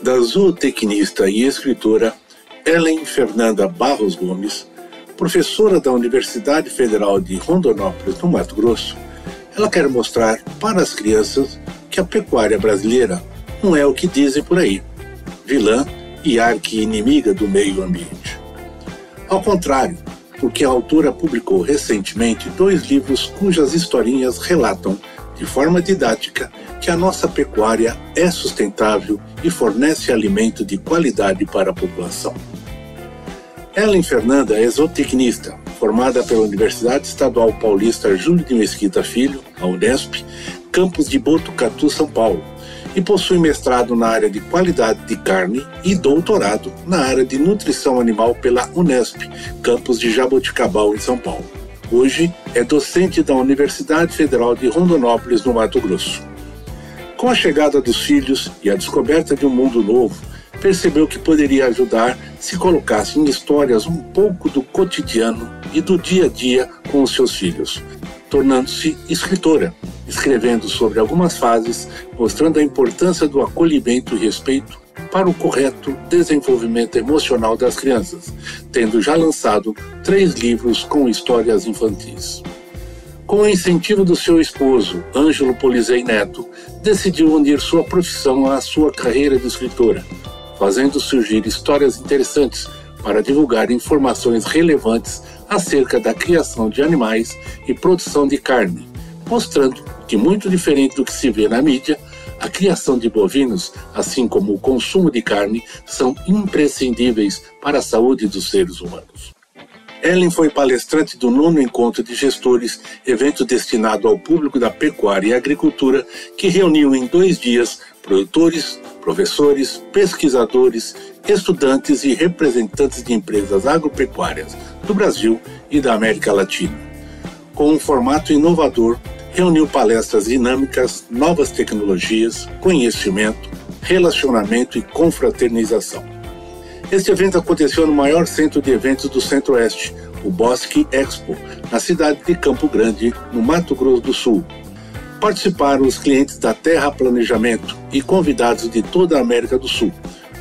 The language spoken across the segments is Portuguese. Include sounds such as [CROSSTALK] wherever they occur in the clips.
da zootecnista e escritora Ellen Fernanda Barros Gomes, professora da Universidade Federal de Rondonópolis, no Mato Grosso, ela quer mostrar para as crianças que a pecuária brasileira não é o que dizem por aí, vilã e arqui-inimiga do meio ambiente. Ao contrário, porque a autora publicou recentemente dois livros cujas historinhas relatam, de forma didática, que a nossa pecuária é sustentável e fornece alimento de qualidade para a população. Ellen Fernanda é zootecnista, formada pela Universidade Estadual Paulista Júlio de Mesquita Filho, a Unesp, campus de Botucatu, São Paulo, e possui mestrado na área de qualidade de carne e doutorado na área de nutrição animal pela Unesp, campus de Jaboticabal, em São Paulo. Hoje é docente da Universidade Federal de Rondonópolis, no Mato Grosso. Com a chegada dos filhos e a descoberta de um mundo novo, percebeu que poderia ajudar se colocasse em histórias um pouco do cotidiano e do dia a dia com os seus filhos, tornando-se escritora, escrevendo sobre algumas fases, mostrando a importância do acolhimento e respeito para o correto desenvolvimento emocional das crianças, tendo já lançado três livros com histórias infantis. Com o incentivo do seu esposo, Ângelo Polizei Neto, decidiu unir sua profissão à sua carreira de escritora, fazendo surgir histórias interessantes para divulgar informações relevantes acerca da criação de animais e produção de carne, mostrando que, muito diferente do que se vê na mídia, a criação de bovinos, assim como o consumo de carne, são imprescindíveis para a saúde dos seres humanos. Ellen foi palestrante do nono encontro de gestores, evento destinado ao público da pecuária e agricultura, que reuniu em dois dias produtores, professores, pesquisadores, estudantes e representantes de empresas agropecuárias do Brasil e da América Latina. Com um formato inovador, reuniu palestras dinâmicas, novas tecnologias, conhecimento, relacionamento e confraternização. Este evento aconteceu no maior centro de eventos do Centro-Oeste, o Bosque Expo, na cidade de Campo Grande, no Mato Grosso do Sul. Participaram os clientes da Terra Planejamento e convidados de toda a América do Sul.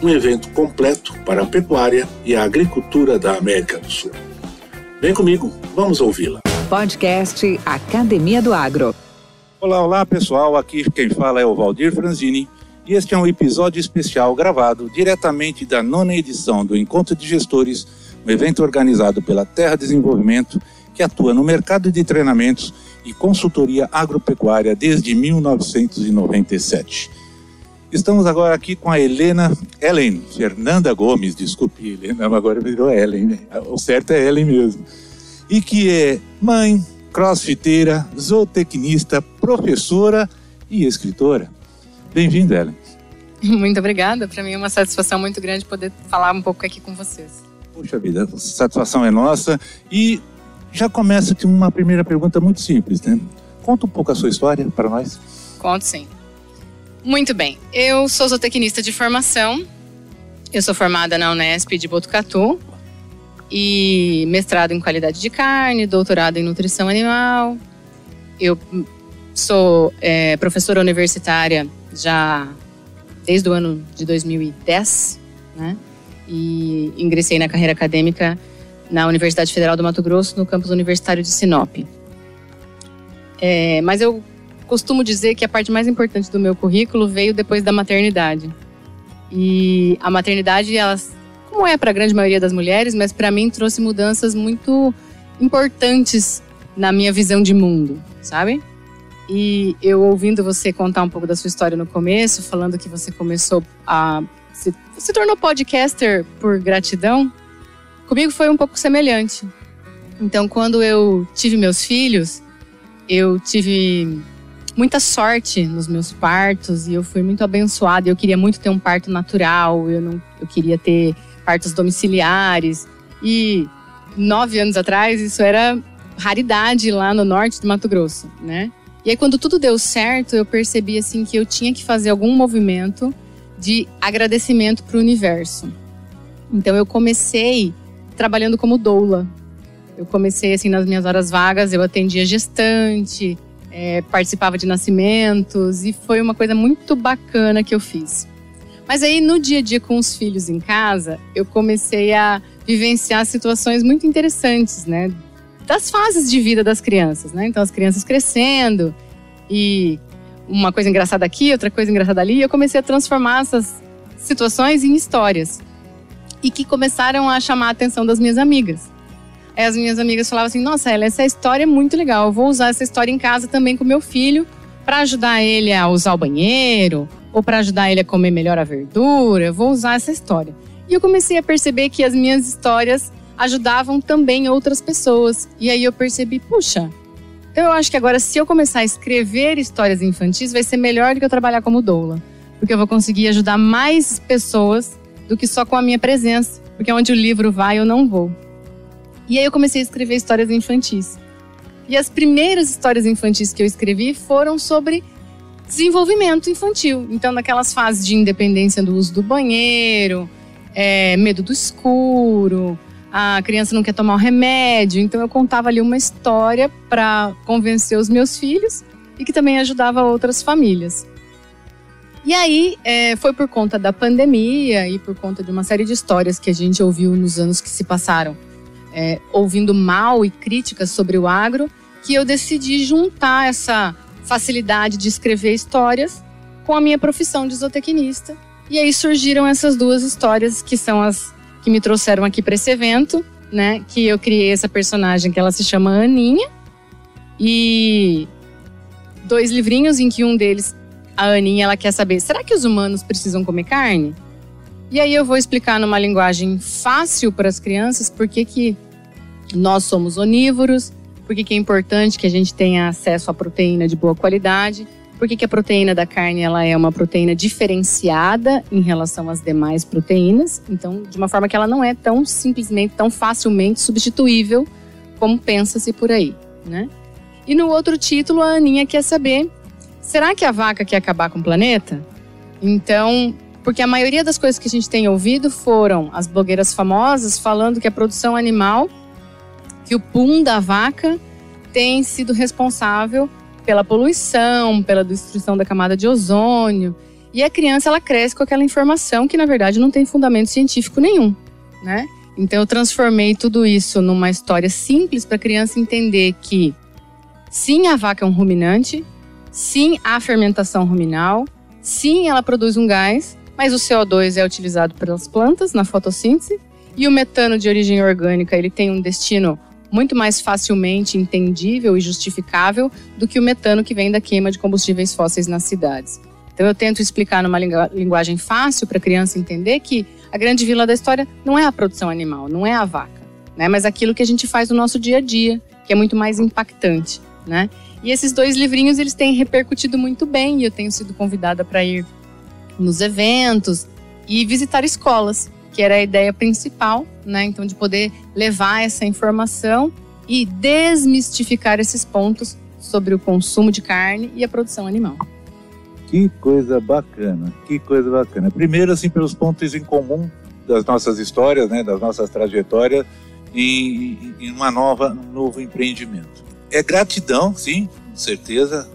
Um evento completo para a pecuária e a agricultura da América do Sul. Vem comigo, vamos ouvi-la. Podcast Academia do Agro. Olá, olá pessoal, aqui quem fala é o Valdir Franzini e este é um episódio especial gravado diretamente da nona edição do Encontro de Gestores, um evento organizado pela Terra Desenvolvimento, que atua no mercado de treinamentos e consultoria agropecuária desde 1997. Estamos agora aqui com a Helena, Ellen, Fernanda Gomes, desculpe, Helena, [LAUGHS] agora virou Ellen, né? o certo é Ellen mesmo. E que é mãe, crossfiteira, zootecnista, professora e escritora. Bem-vinda, Ellen. [LAUGHS] Muito obrigada. Para mim é uma satisfação muito grande poder falar um pouco aqui com vocês. Puxa vida, a satisfação é nossa. E já começa com uma primeira pergunta muito simples, né? Conta um pouco a sua história para nós. Conto sim. Muito bem. Eu sou zootecnista de formação. Eu sou formada na Unesp de Botucatu e mestrado em qualidade de carne, doutorado em nutrição animal. Eu sou é, professora universitária já desde o ano de 2010, né? E ingressei na carreira acadêmica na Universidade Federal do Mato Grosso, no campus universitário de Sinop. É, mas eu costumo dizer que a parte mais importante do meu currículo veio depois da maternidade. E a maternidade, ela, como é para a grande maioria das mulheres, mas para mim trouxe mudanças muito importantes na minha visão de mundo, sabe? E eu ouvindo você contar um pouco da sua história no começo, falando que você começou a. Se, se tornou podcaster por gratidão, comigo foi um pouco semelhante. Então, quando eu tive meus filhos, eu tive muita sorte nos meus partos e eu fui muito abençoada. Eu queria muito ter um parto natural, eu não, eu queria ter partos domiciliares. E nove anos atrás, isso era raridade lá no norte do Mato Grosso, né? E aí, quando tudo deu certo, eu percebi assim que eu tinha que fazer algum movimento de agradecimento para o universo. Então, eu comecei trabalhando como doula. Eu comecei assim nas minhas horas vagas, eu atendia gestante, é, participava de nascimentos e foi uma coisa muito bacana que eu fiz. Mas aí no dia a dia com os filhos em casa, eu comecei a vivenciar situações muito interessantes, né? das fases de vida das crianças, né? Então as crianças crescendo e uma coisa engraçada aqui, outra coisa engraçada ali, eu comecei a transformar essas situações em histórias e que começaram a chamar a atenção das minhas amigas. As minhas amigas falavam assim: "Nossa, ela essa história é muito legal. Eu vou usar essa história em casa também com meu filho para ajudar ele a usar o banheiro ou para ajudar ele a comer melhor a verdura. Eu vou usar essa história". E eu comecei a perceber que as minhas histórias ajudavam também outras pessoas. E aí eu percebi, puxa, eu acho que agora se eu começar a escrever histórias infantis, vai ser melhor do que eu trabalhar como doula. Porque eu vou conseguir ajudar mais pessoas do que só com a minha presença. Porque onde o livro vai, eu não vou. E aí eu comecei a escrever histórias infantis. E as primeiras histórias infantis que eu escrevi foram sobre desenvolvimento infantil. Então, naquelas fases de independência do uso do banheiro, é, medo do escuro, a criança não quer tomar o remédio. Então eu contava ali uma história para convencer os meus filhos e que também ajudava outras famílias. E aí é, foi por conta da pandemia e por conta de uma série de histórias que a gente ouviu nos anos que se passaram, é, ouvindo mal e críticas sobre o agro, que eu decidi juntar essa facilidade de escrever histórias com a minha profissão de zootecnista. E aí surgiram essas duas histórias que são as que me trouxeram aqui para esse evento, né? Que eu criei essa personagem que ela se chama Aninha. E dois livrinhos em que um deles, a Aninha, ela quer saber: será que os humanos precisam comer carne? E aí eu vou explicar numa linguagem fácil para as crianças por que, que nós somos onívoros, por que, é importante que a gente tenha acesso à proteína de boa qualidade por que a proteína da carne ela é uma proteína diferenciada em relação às demais proteínas? Então, de uma forma que ela não é tão simplesmente, tão facilmente substituível como pensa-se por aí, né? E no outro título, a Aninha quer saber: será que a vaca quer acabar com o planeta? Então, porque a maioria das coisas que a gente tem ouvido foram as blogueiras famosas falando que a produção animal, que o pum da vaca tem sido responsável pela poluição, pela destruição da camada de ozônio. E a criança ela cresce com aquela informação que na verdade não tem fundamento científico nenhum, né? Então eu transformei tudo isso numa história simples para a criança entender que sim, a vaca é um ruminante, sim, há fermentação ruminal, sim, ela produz um gás, mas o CO2 é utilizado pelas plantas na fotossíntese e o metano de origem orgânica, ele tem um destino muito mais facilmente entendível e justificável do que o metano que vem da queima de combustíveis fósseis nas cidades. Então eu tento explicar numa linguagem fácil para a criança entender que a grande vila da história não é a produção animal, não é a vaca, né? Mas aquilo que a gente faz no nosso dia a dia, que é muito mais impactante, né? E esses dois livrinhos eles têm repercutido muito bem e eu tenho sido convidada para ir nos eventos e visitar escolas que era a ideia principal, né? Então, de poder levar essa informação e desmistificar esses pontos sobre o consumo de carne e a produção animal. Que coisa bacana, que coisa bacana. Primeiro, assim, pelos pontos em comum das nossas histórias, né, das nossas trajetórias em, em uma nova, um novo empreendimento. É gratidão, sim, com certeza,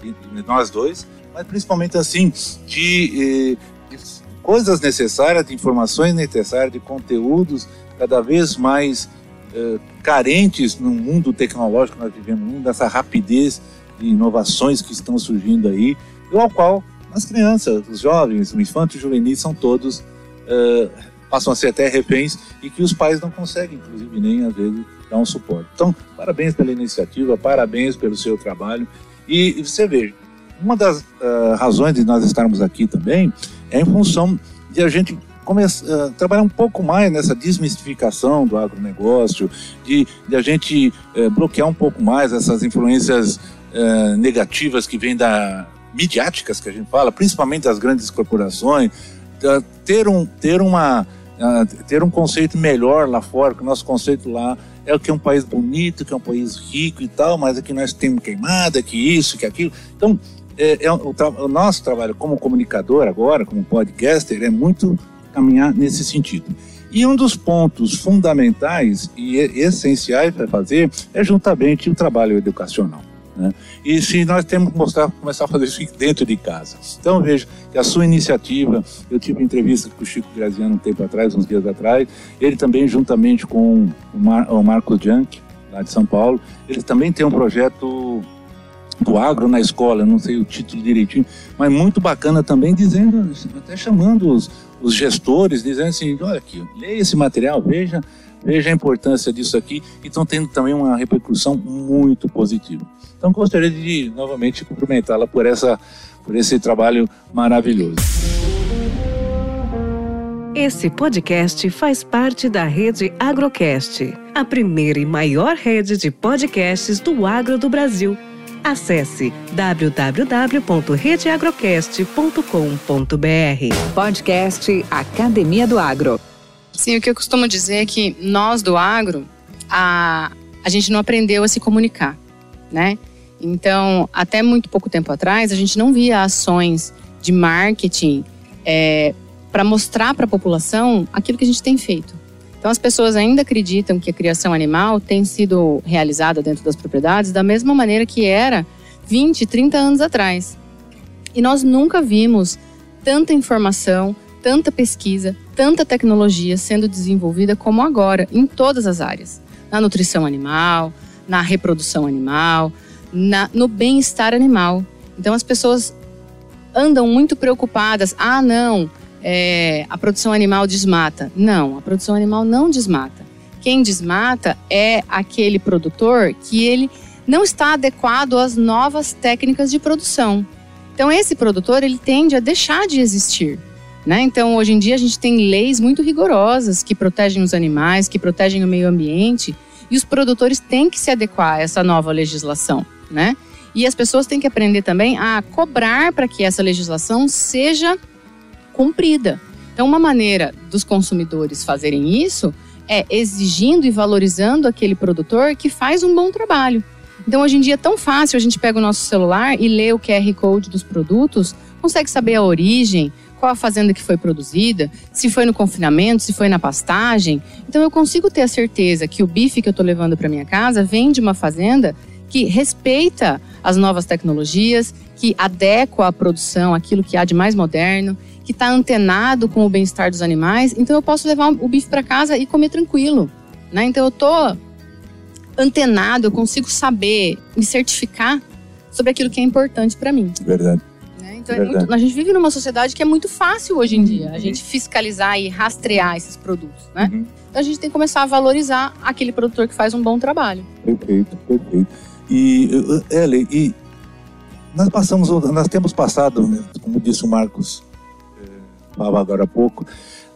de nós dois, mas principalmente assim de, eh, coisas necessárias, de informações necessárias, de conteúdos cada vez mais eh, carentes no mundo tecnológico que nós vivemos, no mundo dessa rapidez de inovações que estão surgindo aí, e ao qual as crianças, os jovens, os infantos juvenis são todos eh, passam a ser até reféns e que os pais não conseguem, inclusive, nem às vezes dar um suporte. Então, parabéns pela iniciativa, parabéns pelo seu trabalho. E, você veja, uma das uh, razões de nós estarmos aqui também é em função de a gente começar uh, trabalhar um pouco mais nessa desmistificação do agronegócio, de, de a gente uh, bloquear um pouco mais essas influências uh, negativas que vêm da midiáticas que a gente fala, principalmente das grandes corporações, ter um ter uma ter um conceito melhor lá fora, que o nosso conceito lá é que é um país bonito, que é um país rico e tal, mas aqui nós temos queimada, que isso, que aquilo. Então, é, é o, o, nosso trabalho como comunicador agora, como podcaster, é muito caminhar nesse sentido. E um dos pontos fundamentais e essenciais para fazer é juntamente o trabalho educacional. Né? E se nós temos que mostrar, começar a fazer isso dentro de casa. Então veja que a sua iniciativa, eu tive entrevista com o Chico Graziano um tempo atrás, uns dias atrás, ele também juntamente com o, Mar, o Marcos Junk, lá de São Paulo, ele também tem um projeto do agro na escola, não sei o título direitinho, mas muito bacana também, dizendo, até chamando os, os gestores, dizendo assim, olha aqui, leia esse material, veja, veja a importância disso aqui, e estão tendo também uma repercussão muito positiva. Então gostaria de novamente cumprimentá-la por essa por esse trabalho maravilhoso. Esse podcast faz parte da rede Agrocast, a primeira e maior rede de podcasts do agro do Brasil. Acesse www.redeagrocast.com.br. Podcast Academia do Agro. Sim, o que eu costumo dizer é que nós do agro, a, a gente não aprendeu a se comunicar, né? Então, até muito pouco tempo atrás, a gente não via ações de marketing é, para mostrar para a população aquilo que a gente tem feito. Então, as pessoas ainda acreditam que a criação animal tem sido realizada dentro das propriedades da mesma maneira que era 20, 30 anos atrás. E nós nunca vimos tanta informação, tanta pesquisa, tanta tecnologia sendo desenvolvida como agora, em todas as áreas. Na nutrição animal, na reprodução animal, na, no bem-estar animal. Então as pessoas andam muito preocupadas. Ah, não, é, a produção animal desmata. Não, a produção animal não desmata. Quem desmata é aquele produtor que ele não está adequado às novas técnicas de produção. Então esse produtor ele tende a deixar de existir. Né? Então hoje em dia a gente tem leis muito rigorosas que protegem os animais, que protegem o meio ambiente e os produtores têm que se adequar a essa nova legislação né? E as pessoas têm que aprender também a cobrar para que essa legislação seja cumprida. Então, uma maneira dos consumidores fazerem isso é exigindo e valorizando aquele produtor que faz um bom trabalho. Então, hoje em dia é tão fácil, a gente pega o nosso celular e lê o QR Code dos produtos, consegue saber a origem, qual a fazenda que foi produzida, se foi no confinamento, se foi na pastagem. Então, eu consigo ter a certeza que o bife que eu estou levando para minha casa vem de uma fazenda que respeita as novas tecnologias, que adequa a produção aquilo que há de mais moderno, que está antenado com o bem-estar dos animais. Então eu posso levar o bife para casa e comer tranquilo. Né? Então eu estou antenado, eu consigo saber, me certificar sobre aquilo que é importante para mim. Verdade. Né? Então é muito, a gente vive numa sociedade que é muito fácil hoje em dia, a uhum. gente fiscalizar e rastrear esses produtos. Né? Uhum. Então a gente tem que começar a valorizar aquele produtor que faz um bom trabalho. Perfeito, perfeito. E, Ellen, e nós passamos, nós temos passado, né, como disse o Marcos, falava agora há pouco,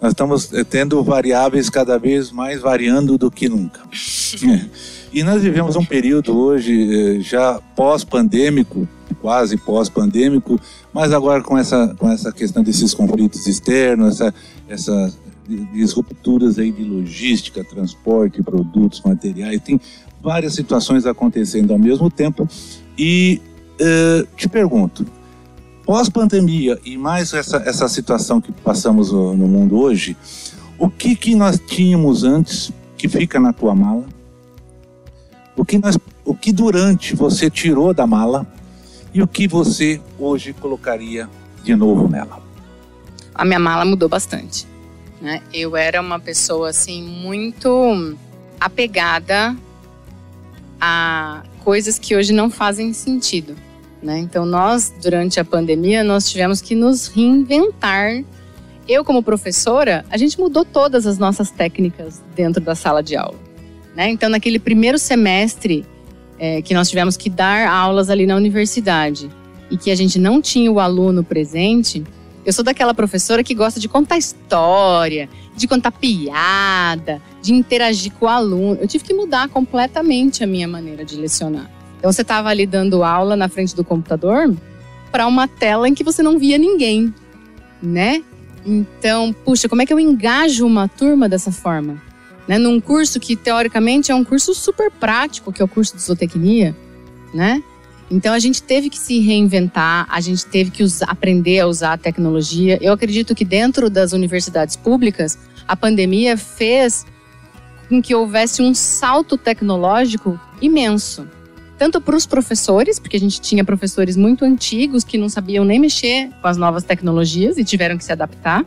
nós estamos é, tendo variáveis cada vez mais variando do que nunca. [LAUGHS] E nós vivemos um período hoje é, já pós-pandêmico, quase pós-pandêmico, mas agora com essa, com essa questão desses conflitos externos, essa, essa disrupturas aí de logística, transporte, produtos, materiais, tem várias situações acontecendo ao mesmo tempo. E uh, te pergunto, pós-pandemia e mais essa, essa situação que passamos no mundo hoje, o que, que nós tínhamos antes que fica na tua mala? O que, nós, o que durante você tirou da mala e o que você hoje colocaria de novo nela? A minha mala mudou bastante. Né? Eu era uma pessoa assim muito apegada a coisas que hoje não fazem sentido. Né? Então, nós, durante a pandemia, nós tivemos que nos reinventar. Eu, como professora, a gente mudou todas as nossas técnicas dentro da sala de aula. Né? Então, naquele primeiro semestre é, que nós tivemos que dar aulas ali na universidade e que a gente não tinha o aluno presente, eu sou daquela professora que gosta de contar história, de contar piada, de interagir com o aluno. Eu tive que mudar completamente a minha maneira de lecionar. Então você estava ali dando aula na frente do computador para uma tela em que você não via ninguém, né? Então, puxa, como é que eu engajo uma turma dessa forma? Né? Num curso que, teoricamente, é um curso super prático, que é o curso de zootecnia, né? Então, a gente teve que se reinventar, a gente teve que usar, aprender a usar a tecnologia. Eu acredito que dentro das universidades públicas, a pandemia fez com que houvesse um salto tecnológico imenso. Tanto para os professores, porque a gente tinha professores muito antigos que não sabiam nem mexer com as novas tecnologias e tiveram que se adaptar,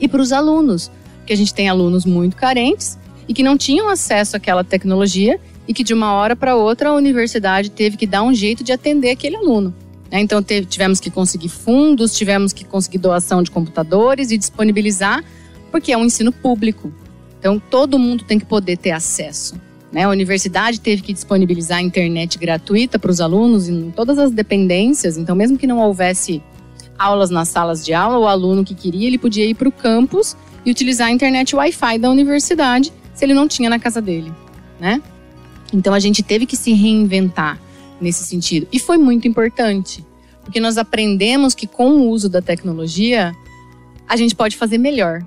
e para os alunos, porque a gente tem alunos muito carentes e que não tinham acesso àquela tecnologia e que de uma hora para outra a universidade teve que dar um jeito de atender aquele aluno. Né? Então tivemos que conseguir fundos, tivemos que conseguir doação de computadores e disponibilizar, porque é um ensino público. Então todo mundo tem que poder ter acesso. Né? A universidade teve que disponibilizar a internet gratuita para os alunos em todas as dependências. Então, mesmo que não houvesse aulas nas salas de aula, o aluno que queria, ele podia ir para o campus e utilizar a internet Wi-Fi da universidade se ele não tinha na casa dele, né? Então a gente teve que se reinventar nesse sentido. E foi muito importante, porque nós aprendemos que com o uso da tecnologia, a gente pode fazer melhor.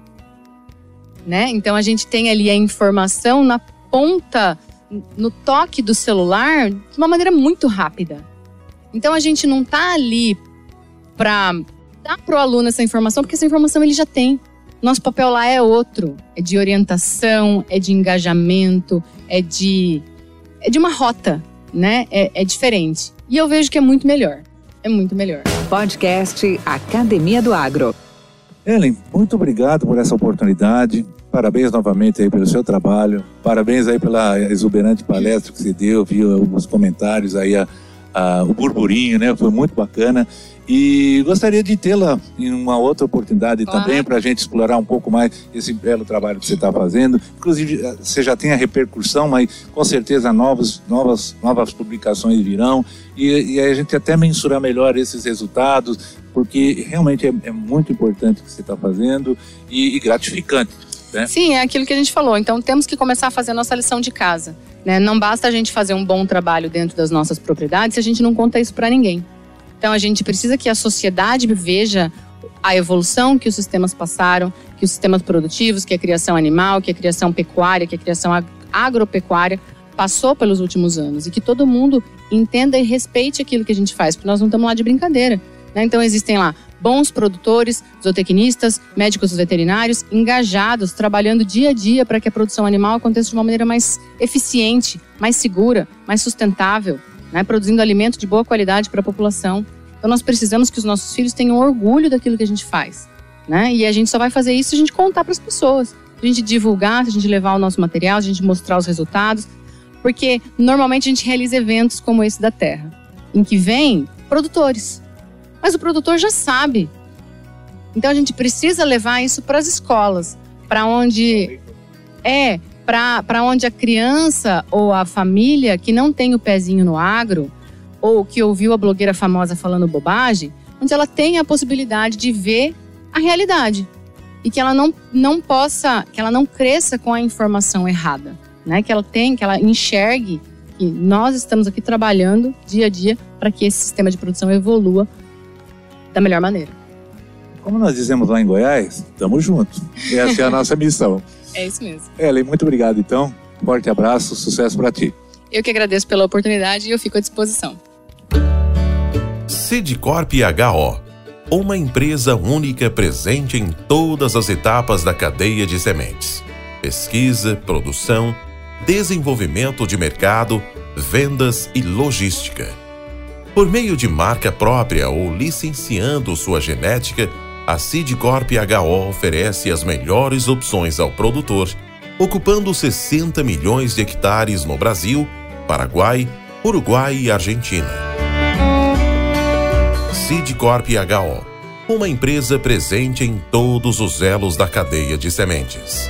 Né? Então a gente tem ali a informação na ponta no toque do celular de uma maneira muito rápida. Então a gente não está ali para dar para o aluno essa informação, porque essa informação ele já tem. Nosso papel lá é outro, é de orientação, é de engajamento, é de é de uma rota, né? É, é diferente. E eu vejo que é muito melhor. É muito melhor. Podcast Academia do Agro. Ellen, muito obrigado por essa oportunidade. Parabéns novamente aí pelo seu trabalho. Parabéns aí pela exuberante palestra que você deu, viu os comentários aí, a, a, o burburinho, né? Foi muito bacana. E gostaria de tê-la em uma outra oportunidade claro. também para a gente explorar um pouco mais esse belo trabalho que você está fazendo. Inclusive, eh, você já tem a repercussão, mas com certeza novas, novas, novas publicações virão e, e a gente até mensurar melhor esses resultados, porque realmente é, é muito importante o que você está fazendo e, e gratificante. Né? Sim, é aquilo que a gente falou. Então temos que começar a fazer a nossa lição de casa. Né? Não basta a gente fazer um bom trabalho dentro das nossas propriedades se a gente não conta isso para ninguém. Então a gente precisa que a sociedade veja a evolução que os sistemas passaram, que os sistemas produtivos, que a criação animal, que a criação pecuária, que a criação agropecuária passou pelos últimos anos e que todo mundo entenda e respeite aquilo que a gente faz, porque nós não estamos lá de brincadeira. Né? Então existem lá bons produtores, zootecnistas, médicos veterinários engajados, trabalhando dia a dia para que a produção animal aconteça de uma maneira mais eficiente, mais segura, mais sustentável, né? produzindo alimento de boa qualidade para a população. Então nós precisamos que os nossos filhos tenham orgulho daquilo que a gente faz. Né? E a gente só vai fazer isso se a gente contar para as pessoas, se a gente divulgar, se a gente levar o nosso material, se a gente mostrar os resultados, porque normalmente a gente realiza eventos como esse da Terra, em que vem produtores, mas o produtor já sabe. Então a gente precisa levar isso para as escolas, para onde é, para onde a criança ou a família que não tem o pezinho no agro ou que ouviu a blogueira famosa falando bobagem, onde ela tem a possibilidade de ver a realidade e que ela não, não possa, que ela não cresça com a informação errada, né? Que ela tem, que ela enxergue que nós estamos aqui trabalhando dia a dia para que esse sistema de produção evolua da melhor maneira. Como nós dizemos lá em Goiás, estamos juntos. Essa é a nossa missão. É isso mesmo. Ellen, muito obrigado então. Forte abraço, sucesso para ti. Eu que agradeço pela oportunidade e eu fico à disposição. Sidcorp HO, uma empresa única presente em todas as etapas da cadeia de sementes: pesquisa, produção, desenvolvimento de mercado, vendas e logística por meio de marca própria ou licenciando sua genética, a Seedcorp HO oferece as melhores opções ao produtor, ocupando 60 milhões de hectares no Brasil, Paraguai, Uruguai e Argentina. Seedcorp HO, uma empresa presente em todos os elos da cadeia de sementes.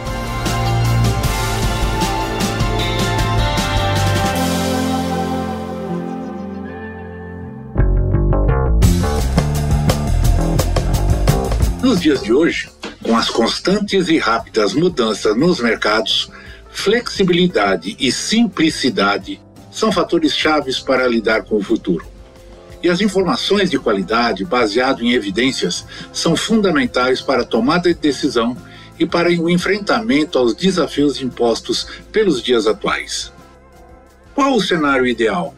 Nos dias de hoje, com as constantes e rápidas mudanças nos mercados, flexibilidade e simplicidade são fatores chaves para lidar com o futuro. E as informações de qualidade, baseado em evidências, são fundamentais para a tomada de decisão e para o enfrentamento aos desafios impostos pelos dias atuais. Qual o cenário ideal?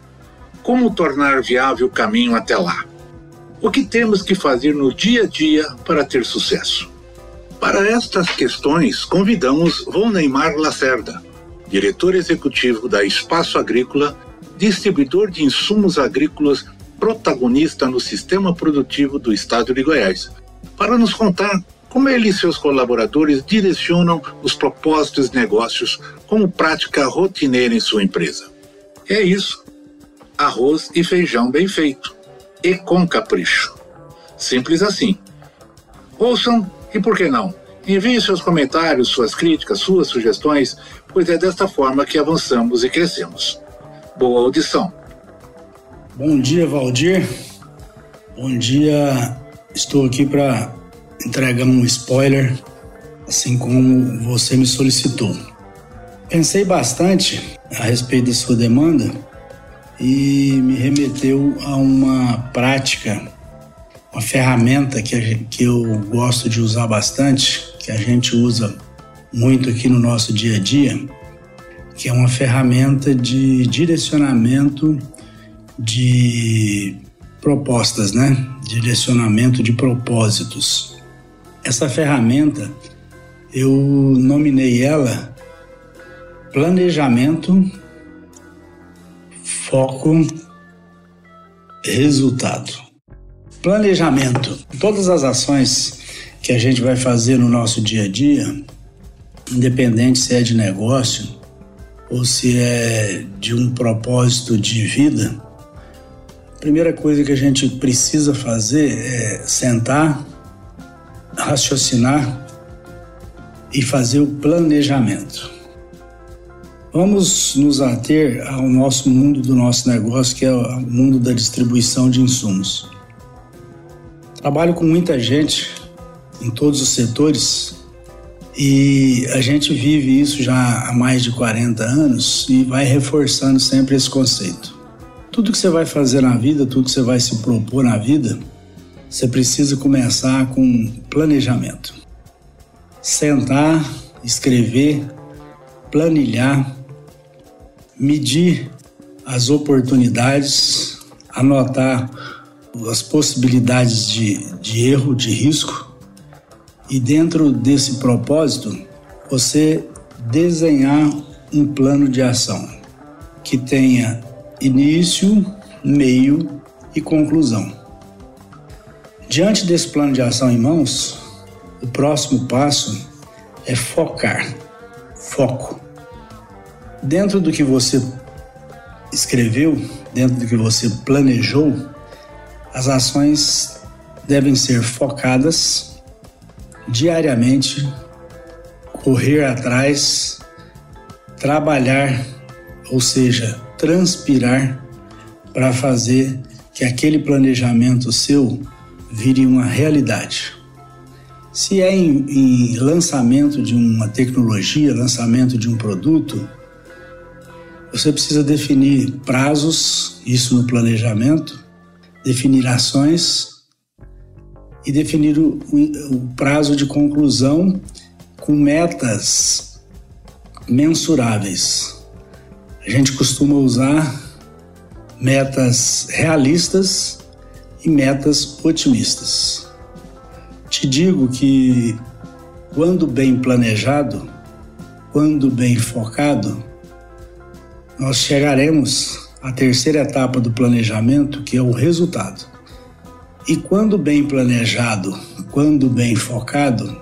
Como tornar viável o caminho até lá? O que temos que fazer no dia a dia para ter sucesso? Para estas questões, convidamos Von Neymar Lacerda, diretor executivo da Espaço Agrícola, distribuidor de insumos agrícolas protagonista no sistema produtivo do estado de Goiás, para nos contar como ele e seus colaboradores direcionam os propósitos negócios como prática rotineira em sua empresa. É isso. Arroz e feijão bem feito. E com capricho. Simples assim. Ouçam e por que não? Envie seus comentários, suas críticas, suas sugestões, pois é desta forma que avançamos e crescemos. Boa audição! Bom dia, Valdir. Bom dia. Estou aqui para entregar um spoiler, assim como você me solicitou. Pensei bastante a respeito da sua demanda e me remeteu a uma prática, uma ferramenta que, que eu gosto de usar bastante, que a gente usa muito aqui no nosso dia a dia, que é uma ferramenta de direcionamento de propostas, né? Direcionamento de propósitos. Essa ferramenta eu nominei ela planejamento, foco, resultado. Planejamento. Todas as ações que a gente vai fazer no nosso dia a dia, independente se é de negócio ou se é de um propósito de vida, primeira coisa que a gente precisa fazer é sentar, raciocinar e fazer o planejamento. Vamos nos ater ao nosso mundo do nosso negócio, que é o mundo da distribuição de insumos. Trabalho com muita gente em todos os setores e a gente vive isso já há mais de 40 anos e vai reforçando sempre esse conceito. Tudo que você vai fazer na vida, tudo que você vai se propor na vida, você precisa começar com planejamento. Sentar, escrever, planilhar, medir as oportunidades, anotar as possibilidades de, de erro, de risco, e dentro desse propósito, você desenhar um plano de ação que tenha início, meio e conclusão. Diante desse plano de ação em mãos, o próximo passo é focar. Foco. Dentro do que você escreveu, dentro do que você planejou, as ações devem ser focadas diariamente, correr atrás, trabalhar, ou seja, transpirar para fazer que aquele planejamento seu vire uma realidade. Se é em, em, lançamento de uma tecnologia, lançamento de um produto, você precisa definir prazos, isso no planejamento, definir ações e definir o, o prazo de conclusão com metas mensuráveis. A gente costuma usar metas realistas e metas otimistas. Te digo que quando bem planejado, quando bem focado, nós chegaremos à terceira etapa do planejamento, que é o resultado. E quando bem planejado, quando bem focado,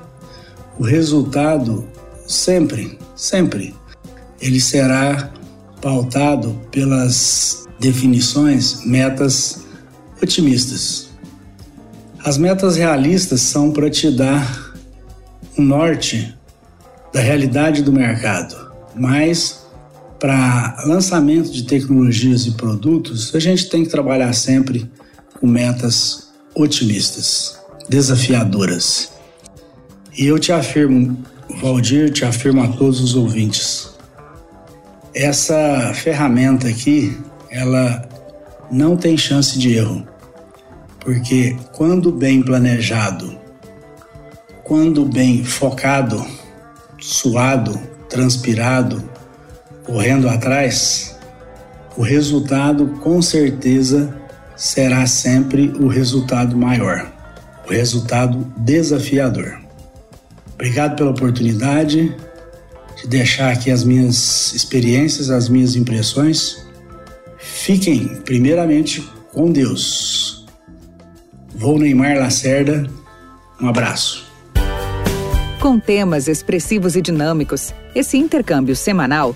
o resultado sempre, sempre, ele será pautado pelas definições, metas otimistas. As metas realistas são para te dar um norte da realidade do mercado, mas para lançamento de tecnologias e produtos, a gente tem que trabalhar sempre com metas otimistas, desafiadoras. E eu te afirmo, Valdir, te afirmo a todos os ouvintes, essa ferramenta aqui, ela não tem chance de erro. Porque quando bem planejado, quando bem focado, suado, transpirado, correndo atrás, o resultado com certeza será sempre o resultado maior, o resultado desafiador. Obrigado pela oportunidade de deixar aqui as minhas experiências, as minhas impressões. Fiquem, primeiramente, com Deus. Vou Neymar Lacerda. Um abraço. Com temas expressivos e dinâmicos, esse intercâmbio semanal